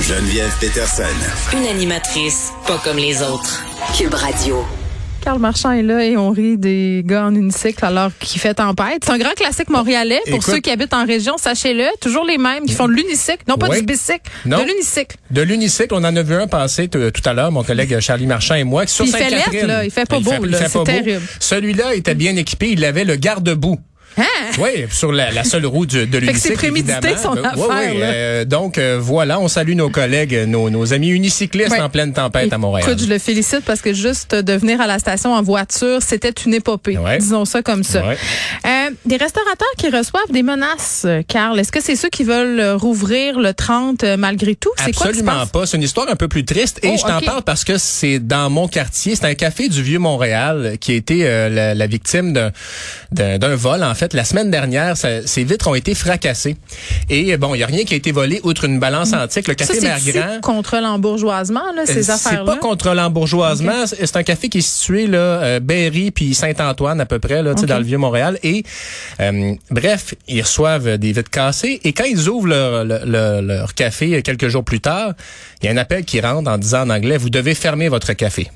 Geneviève Peterson. Une animatrice pas comme les autres. Cube Radio. Carl Marchand est là et on rit des gars en unicycle alors qu'il fait tempête. C'est un grand classique montréalais pour Écoute- ceux qui habitent en région, sachez-le. Toujours les mêmes qui font de l'unicycle, non pas Oui. du bicycle, Non. de l'unicycle. De l'unicycle, on en a vu un passer tout à l'heure, mon collègue Charlie Marchand et moi. Sur il fait lettre, là. Il fait pas Il beau, là. C'est terrible. Celui-là était bien équipé. Il avait le garde-boue. Hein? Oui, sur la, la seule roue du- de que c'est l'unicycle. prémédité, son Euh, affaire, oui, oui, euh, donc, euh, voilà, on salue nos collègues, nos, nos amis unicyclistes en pleine tempête à Montréal. Écoute, je le félicite parce que juste de venir à la station en voiture, c'était une épopée. Disons ça comme ça. Euh, des restaurateurs qui reçoivent des menaces, Carl. Est-ce que c'est ceux qui veulent rouvrir le 30 euh, malgré tout? C'est Absolument pas. C'est une histoire un peu plus triste. Et Oh, je t'en parle parce que c'est dans mon quartier. C'est un café du Vieux-Montréal qui a été la, la victime d'un vol. En fait, la semaine dernière, ça- ses vitres ont été fracassées. Et bon, il y a rien qui a été volé outre une balance antique. Le café c'est Mère-Grand. contre l'embourgeoisement, ces Euh, affaires-là? C'est pas contre l'embourgeoisement. C'est c'est un café qui est situé là, euh, Berry puis Saint-Antoine à peu près là, dans le vieux Montréal. Et euh, bref, ils reçoivent des vitres cassées. Et quand ils ouvrent leur, leur, leur- leur café quelques jours plus tard, il y a un appel qui rentre en disant en anglais vous devez fermer votre café.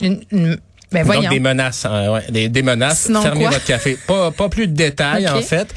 Une- une- Ben. Donc des menaces, hein, ouais, des, des menaces. Sinon fermez quoi? votre café. Pas, pas plus de détails en fait.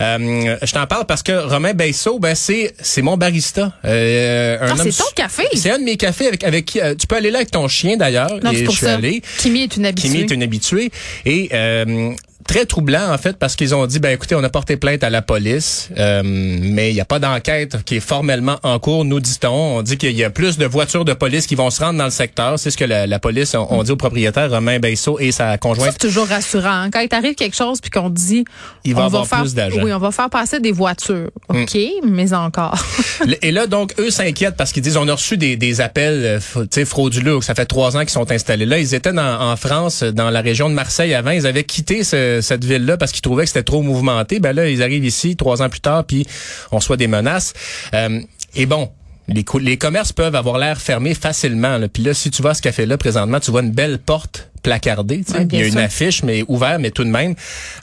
Euh, je t'en parle parce que Romain Beisseau, ben c'est c'est mon barista. Euh, un Ah, c'est ton café? C'est un de mes cafés avec avec qui euh, tu peux aller là avec ton chien d'ailleurs. Non, c'est pour je suis ça. allé. Kimi est une habituée. Kimi est une habituée et euh, très troublant en fait parce qu'ils ont dit ben écoutez on a porté plainte à la police euh, mais il n'y a pas d'enquête qui est formellement en cours nous dit-on on dit qu'il y a plus de voitures de police qui vont se rendre dans le secteur c'est ce que la, la police on, on dit au propriétaire Romain Beisseau et sa conjointe c'est toujours rassurant. hein. Quand il t'arrive quelque chose puis qu'on dit, Il va on avoir faire, plus d'agents. Oui, on va faire passer des voitures. OK, mais encore. Et là, donc, eux s'inquiètent parce qu'ils disent, on a reçu des, des appels euh, f- tu sais, frauduleux, ça fait trois ans qu'ils sont installés là. Ils étaient dans- en France, dans la région de Marseille avant. Ils avaient quitté ce- cette ville-là parce qu'ils trouvaient que c'était trop mouvementé. Ben là, ils arrivent ici trois ans plus tard, puis on reçoit des menaces. Euh, et bon, les, les commerces peuvent avoir l'air fermés facilement. Là. Puis là, si tu vas à ce café-là présentement, tu vois une belle porte placardée. tu sais. Ouais, Il y a une sûr. affiche, mais ouverte, mais tout de même.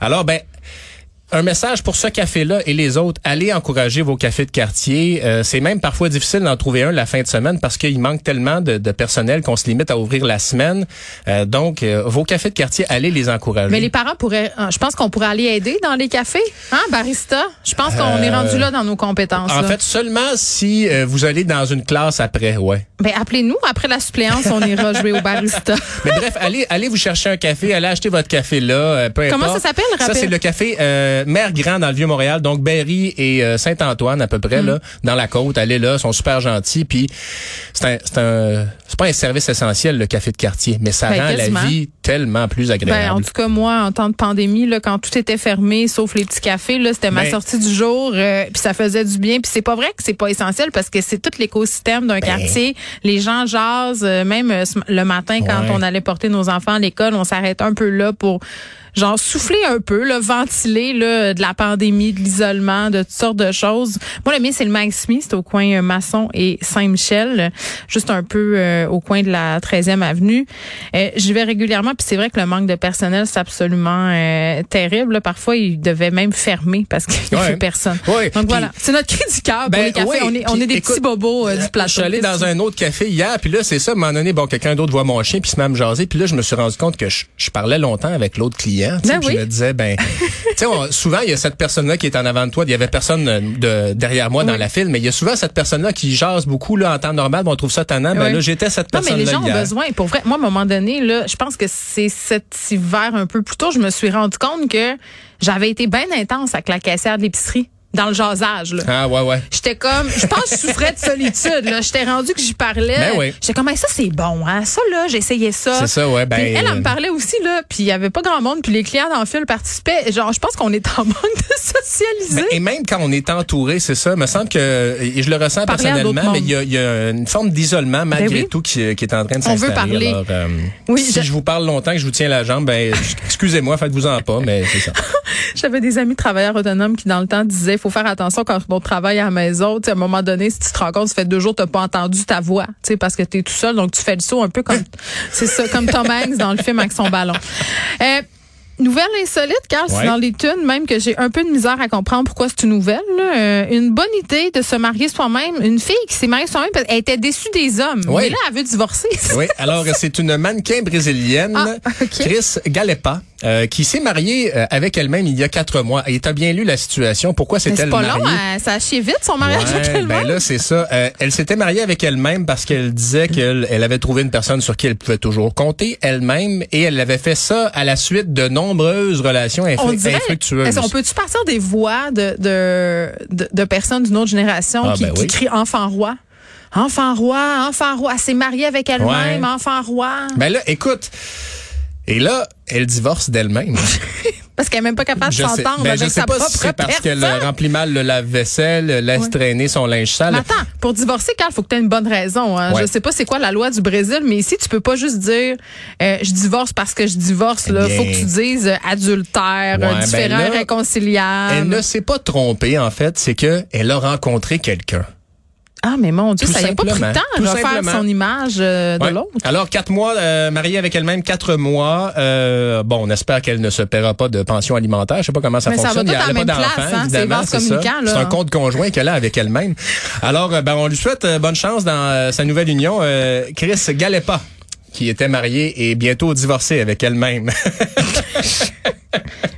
Alors, ben, un message pour ce café-là et les autres. Allez encourager vos cafés de quartier. Euh, c'est même parfois difficile d'en trouver un la fin de semaine parce qu'il manque tellement de, de personnel qu'on se limite à ouvrir la semaine. Euh, donc, euh, vos cafés de quartier, allez les encourager. mais les parents pourraient, je pense qu'on pourrait aller aider dans les cafés, hein, barista? Je pense qu'on est rendu là dans nos compétences. en là. fait, seulement si euh, vous allez dans une classe après, ouais. ben appelez-nous après la suppléance, on ira jouer au barista. Mais bref, allez, allez vous chercher un café, allez acheter votre café là, peu Comment importe. ça s'appelle, Ça c'est le café euh, Mère Grand dans le vieux Montréal, donc Berry et euh, Saint-Antoine à peu près Mm. là, dans la côte. Allez là, sont super gentils. Puis c'est un, c'est un, c'est pas un service essentiel le café de quartier, mais ça Ben, rend quasiment. la vie tellement plus Ben, agréable. en tout cas, moi, en temps de pandémie, là, quand tout était fermé, sauf les petits cafés, là, c'était ma Ben- sortie du jour, euh, puis ça faisait du bien. Puis c'est pas vrai que c'est pas essentiel parce que c'est tout l'écosystème d'un quartier. Les gens jasent, même le matin quand Ouais. on allait porter nos enfants à l'école, on s'arrêtait un peu là pour genre souffler un peu, là, ventiler là, de la pandémie, de l'isolement, de toutes sortes de choses. Moi, le mien, c'est le Mike Smith, c'est au coin euh, Masson et Saint-Michel, euh, juste un peu euh, au coin de la 13e avenue. Euh, J'y vais régulièrement, puis c'est vrai que le manque de personnel, c'est absolument euh, terrible. là. Parfois, ils devaient même fermer parce qu'il n'y Ouais. avait personne. Ouais. Donc Puis- voilà, c'est notre cri du cœur pour Ben, les cafés. ouais, on est, on puis est des écoute, petits bobos euh, du plateau. Je suis allé dans un autre café hier, puis là, c'est ça, à un moment donné, bon, quelqu'un d'autre voit mon chien, puis se met à me jaser, puis là, je me suis rendu compte que je, je parlais longtemps avec l'autre client, sais, Ben oui. je me disais, ben, tu sais, on- souvent, il y a cette personne-là qui est en avant de toi, il y avait personne euh, de, derrière moi dans la file, mais il y a souvent cette personne-là qui jase beaucoup, là, en temps normal, mais on trouve ça tannant, ben Oui. là, j'étais cette Non, mais personne-là les gens ont besoin. Pour vrai, moi, à un moment donné, là, je pense que c'est cet hiver un peu plus tôt, je me suis rendu compte que j'avais été bien intense avec la caissière de l'épicerie. Dans le jasage. Là. Ah ouais, ouais. J'étais comme, je pense que je souffrais de solitude. Là. J'étais rendu que j'y parlais. Ben oui. J'étais comme, Hey, ça c'est bon, hein. Ça là, j'essayais ça. C'est ça, ouais. Ben, Puis elle, elle euh, me parlait aussi là, puis il y avait pas grand monde, puis les clients dans le fil participaient. Genre, je pense qu'on est en manque de socialiser. Ben, et même quand on est entouré, c'est ça. Me semble que et je le ressens Parler personnellement, mais il y, a, il y a une forme d'isolement malgré Ben oui. tout qui, qui est en train de On veut s'installer. parler. Alors, euh, Oui, si je- je... vous parle longtemps, que je vous tiens la jambe, ben excusez-moi, faites-vous en pas, mais c'est ça. J'avais des amis travailleurs autonomes qui, dans le temps, disaient faut faire attention quand on travaille à la maison. Tu sais, à un moment donné, si tu te rends compte, ça fait deux jours tu pas entendu ta voix, tu sais, parce que tu es tout seul, donc tu fais le saut un peu comme c'est ça, comme Tom Hanks dans le film avec son ballon. Euh, Nouvelle insolite, car c'est dans les tunes même que j'ai un peu de misère à comprendre pourquoi c'est une nouvelle. Euh, une bonne idée de se marier soi-même. Une fille qui s'est mariée soi-même parce qu'elle était déçue des hommes. Ouais. Mais là, elle veut divorcer. Oui, alors c'est une mannequin brésilienne, Ah. Chris Galepa, euh, qui s'est mariée euh, avec elle-même il y a quatre mois. Et t'as bien lu la situation? Pourquoi s'est-elle c'est pas mariée? long, hein, ça a chié vite son mariage avec Ouais, elle-même. ben là, c'est ça. Euh, elle s'était mariée avec elle-même parce qu'elle disait qu'elle elle avait trouvé une personne sur qui elle pouvait toujours compter elle-même et elle avait fait ça à la suite de nombreuses relations on dirait, infructueuses. qu'on peut-tu partir des voix de, de, de, de personnes d'une autre génération Ah, qui, ben qui oui. crient enfant roi? Enfant roi, enfant roi. S'est mariée avec elle-même, Ouais. enfant roi. Ben là, écoute. Et là, elle divorce d'elle-même. Parce qu'elle est même pas capable de s'entendre ben, avec je sais sa pas propre si c'est parce qu'elle remplit mal le lave-vaisselle, laisse Ouais. traîner son linge sale. Mais attends, pour divorcer, Carl, faut que tu aies une bonne raison. Hein. Ouais. Je sais pas c'est quoi la loi du Brésil, mais ici, tu peux pas juste dire euh, je divorce parce que je divorce. Là, Eh faut que tu dises euh, adultère, Ouais, ben différent, là, réconciliable. Elle ne s'est pas trompée, en fait. C'est que elle a rencontré quelqu'un. Ah, mais mon Dieu, Tout ça y a pas pris le temps de refaire son image euh, de Ouais. l'autre. Alors, quatre mois, euh, mariée avec elle-même, quatre mois. Euh, bon, on espère qu'elle ne se paiera pas de pension alimentaire. Je sais pas comment ça Mais ça fonctionne. va Il y tout a à la pas place, hein. C'est ça. C'est un compte conjoint qu'elle a avec elle-même. Alors, ben, on lui souhaite bonne chance dans sa nouvelle union. Chris Galepa, qui était mariée et bientôt divorcée avec elle-même.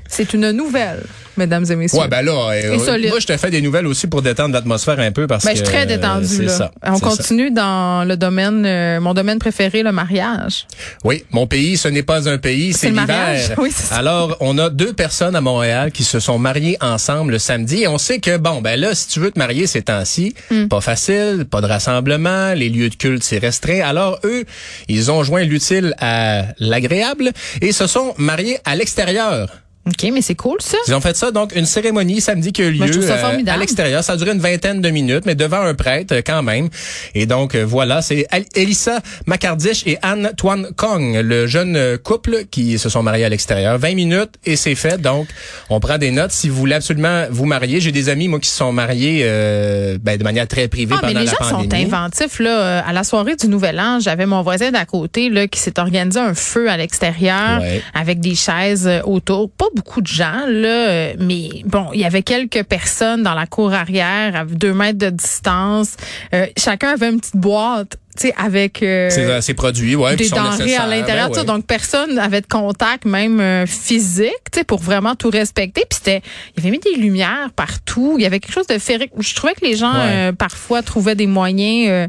C'est une nouvelle, mesdames et messieurs. ouais, ben là, euh, Insolite. moi, je te fais des nouvelles aussi pour détendre l'atmosphère un peu parce Ben, que je suis très euh, détendue. c'est là. ça. On ça. continue dans le domaine, euh, mon domaine préféré, le mariage. Oui, mon pays, ce n'est pas un pays, c'est l'hiver. Oui. Alors, on a deux personnes à Montréal qui se sont mariées ensemble le samedi et on sait que, bon, ben là, si tu veux te marier ces temps-ci, Hmm. pas facile, pas de rassemblement, les lieux de culte, c'est restreint. Alors, eux, ils ont joint l'utile à l'agréable et se sont mariés à l'extérieur. OK, mais c'est cool, ça. Ils ont fait ça, donc, une cérémonie samedi qui a eu lieu Moi, trouve ça euh, à l'extérieur. Ça a duré une vingtaine de minutes, mais devant un prêtre euh, quand même. Et donc, euh, voilà, c'est Elissa Macardiche et Anne Tuan Kong, le jeune couple qui se sont mariés à l'extérieur. 20 minutes et c'est fait. Donc, on prend des notes. Si vous voulez absolument vous marier, j'ai des amis, moi, qui se sont mariés euh, ben, de manière très privée Ah, mais pendant les la gens sont inventifs. Là. À la soirée du Nouvel An, j'avais mon voisin d'à côté là, qui s'est organisé un feu à l'extérieur Ouais. avec des chaises autour. Pas beaucoup de gens, là, euh, mais bon, il y avait quelques personnes dans la cour arrière à deux mètres de distance. Euh, chacun avait une petite boîte. Tu sais, avec euh, C'est euh, c'est produit, ouais. des denrées à l'intérieur. Ben ouais. Donc, personne n'avait de contact, même euh, physique, tu sais, pour vraiment tout respecter. Puis c'était, il y avait mis des lumières partout. Il y avait quelque chose de féerique. Je trouvais que les gens, Ouais. euh, parfois, trouvaient des moyens euh,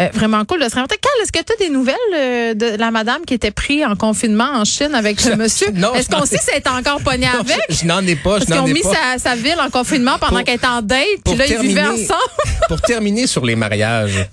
euh, vraiment cool de se réinventer. Carl, est-ce que tu as des nouvelles euh, de la madame qui était prise en confinement en Chine avec ce monsieur? Non, Est-ce qu'on sait si elle est encore pognée avec? je, je n'en ai pas, Parce qu'ils ont ai mis sa, sa ville en confinement pendant qu'elle était en date, puis là, ils vivaient ensemble. pour terminer sur les mariages,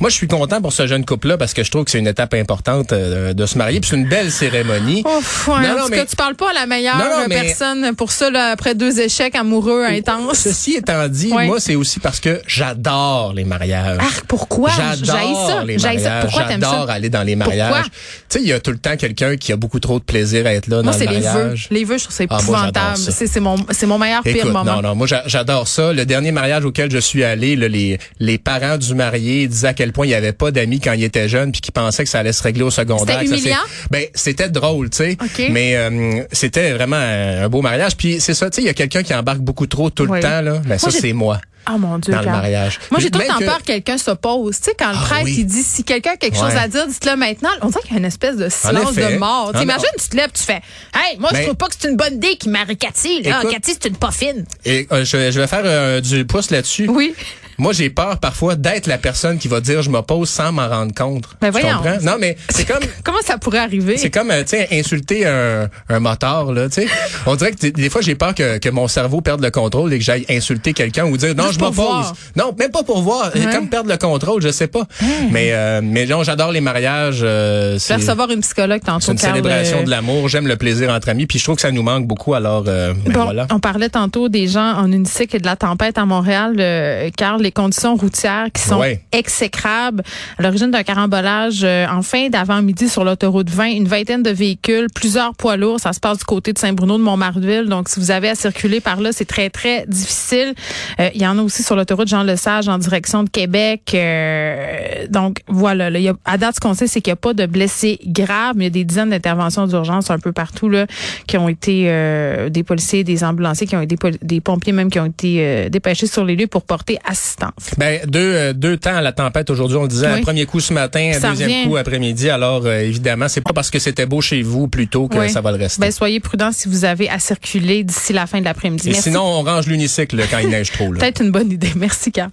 moi je suis content pour ce jeune couple-là parce que je trouve que c'est une étape importante euh, de se marier. Puis c'est une belle cérémonie. Ouf, ouais, Non, en non, tout mais- cas, tu parles pas à la meilleure Non, non, mais- personne pour ça, là, après deux échecs amoureux intenses. Ceci étant dit, Ouais. moi c'est aussi parce que j'adore les mariages. Ah, pourquoi? J'adore ça. les J'haïs ça. mariages. Pourquoi J'adore aller dans les mariages. Tu sais, il y a tout le temps quelqu'un qui a beaucoup trop de plaisir à être là Moi, dans c'est le les vœux. mariage. Les vœux, je trouve ça Ah, épouvantable. ça. c'est c'est mon, c'est mon meilleur pire moment. non, non, moi j'a- j'adore ça. Le dernier mariage auquel je suis allé, là, les, les parents du marié disaient quel point il n'y avait pas d'amis quand il était jeune, puis qu'ils pensaient que ça allait se régler au secondaire. C'était? Ben, c'était drôle, tu sais. Mais euh, c'était vraiment un, beau mariage. Puis c'est ça, tu sais, il y a quelqu'un qui embarque beaucoup trop tout Oui. le temps, là. Ben, ça, c'est moi, Oh mon Dieu. dans le mariage. Moi, j'ai tout le temps que- peur que quelqu'un s'oppose. Tu sais, quand le Ah, prêtre, oui. il dit, si quelqu'un a quelque Ouais. chose à dire, dites-le maintenant. On dirait qu'il y a une espèce de silence de mort. Ah, T'imagines, tu te lèves, tu fais, hey, moi, je Ben- trouve pas que c'est une bonne idée qu'il marie Cathy, là. Écoute- Cathy, c'est une pas fine. Et euh, je, je vais faire euh, du pouce là-dessus. Oui. Moi, j'ai peur parfois d'être la personne qui va dire je m'oppose sans m'en rendre compte. Ben Tu comprends? Non, mais c'est comme Comment ça pourrait arriver? c'est comme euh, tu sais insulter un, un motard là, tu sais. On dirait que des fois j'ai peur que, que mon cerveau perde le contrôle et que j'aille insulter quelqu'un ou dire non, Juste je m'oppose. Non, même pas pour voir, Ouais. comme perdre le contrôle, je sais pas. Mais euh, mais non, j'adore les mariages, euh, c'est recevoir une psychologue tantôt. c'est une Carl, célébration euh, de l'amour, j'aime le plaisir entre amis puis je trouve que ça nous manque beaucoup alors euh, ben Bon, voilà. on parlait tantôt des gens en unicycle et de la tempête à Montréal, euh, car les conditions routières qui sont Ouais. exécrables à l'origine d'un carambolage euh, en fin d'avant-midi sur l'autoroute 20, une vingtaine de véhicules, plusieurs poids lourds, ça se passe du côté de Saint-Bruno de Montmartville. Donc si vous avez à circuler par là, c'est très très difficile. Euh, il y en a aussi sur l'autoroute Jean Lesage en direction de Québec. Euh, donc voilà, là, il y a, à date ce qu'on sait c'est qu'il n'y a pas de blessés graves, mais il y a des dizaines d'interventions d'urgence un peu partout là qui ont été euh, des policiers, des ambulanciers, qui ont été des pompiers même qui ont été euh, dépêchés sur les lieux pour porter assistance. Ben deux euh, deux temps à la tempête aujourd'hui, on le disait Oui. un premier coup ce matin, un deuxième revient. coup après-midi. Alors euh, évidemment, c'est pas parce que c'était beau chez vous plutôt que Oui. ça va le rester. Ben soyez prudents si vous avez à circuler d'ici la fin de l'après-midi. Sinon, on range l'unicycle quand il neige trop. là. peut-être une bonne idée. Merci, Car.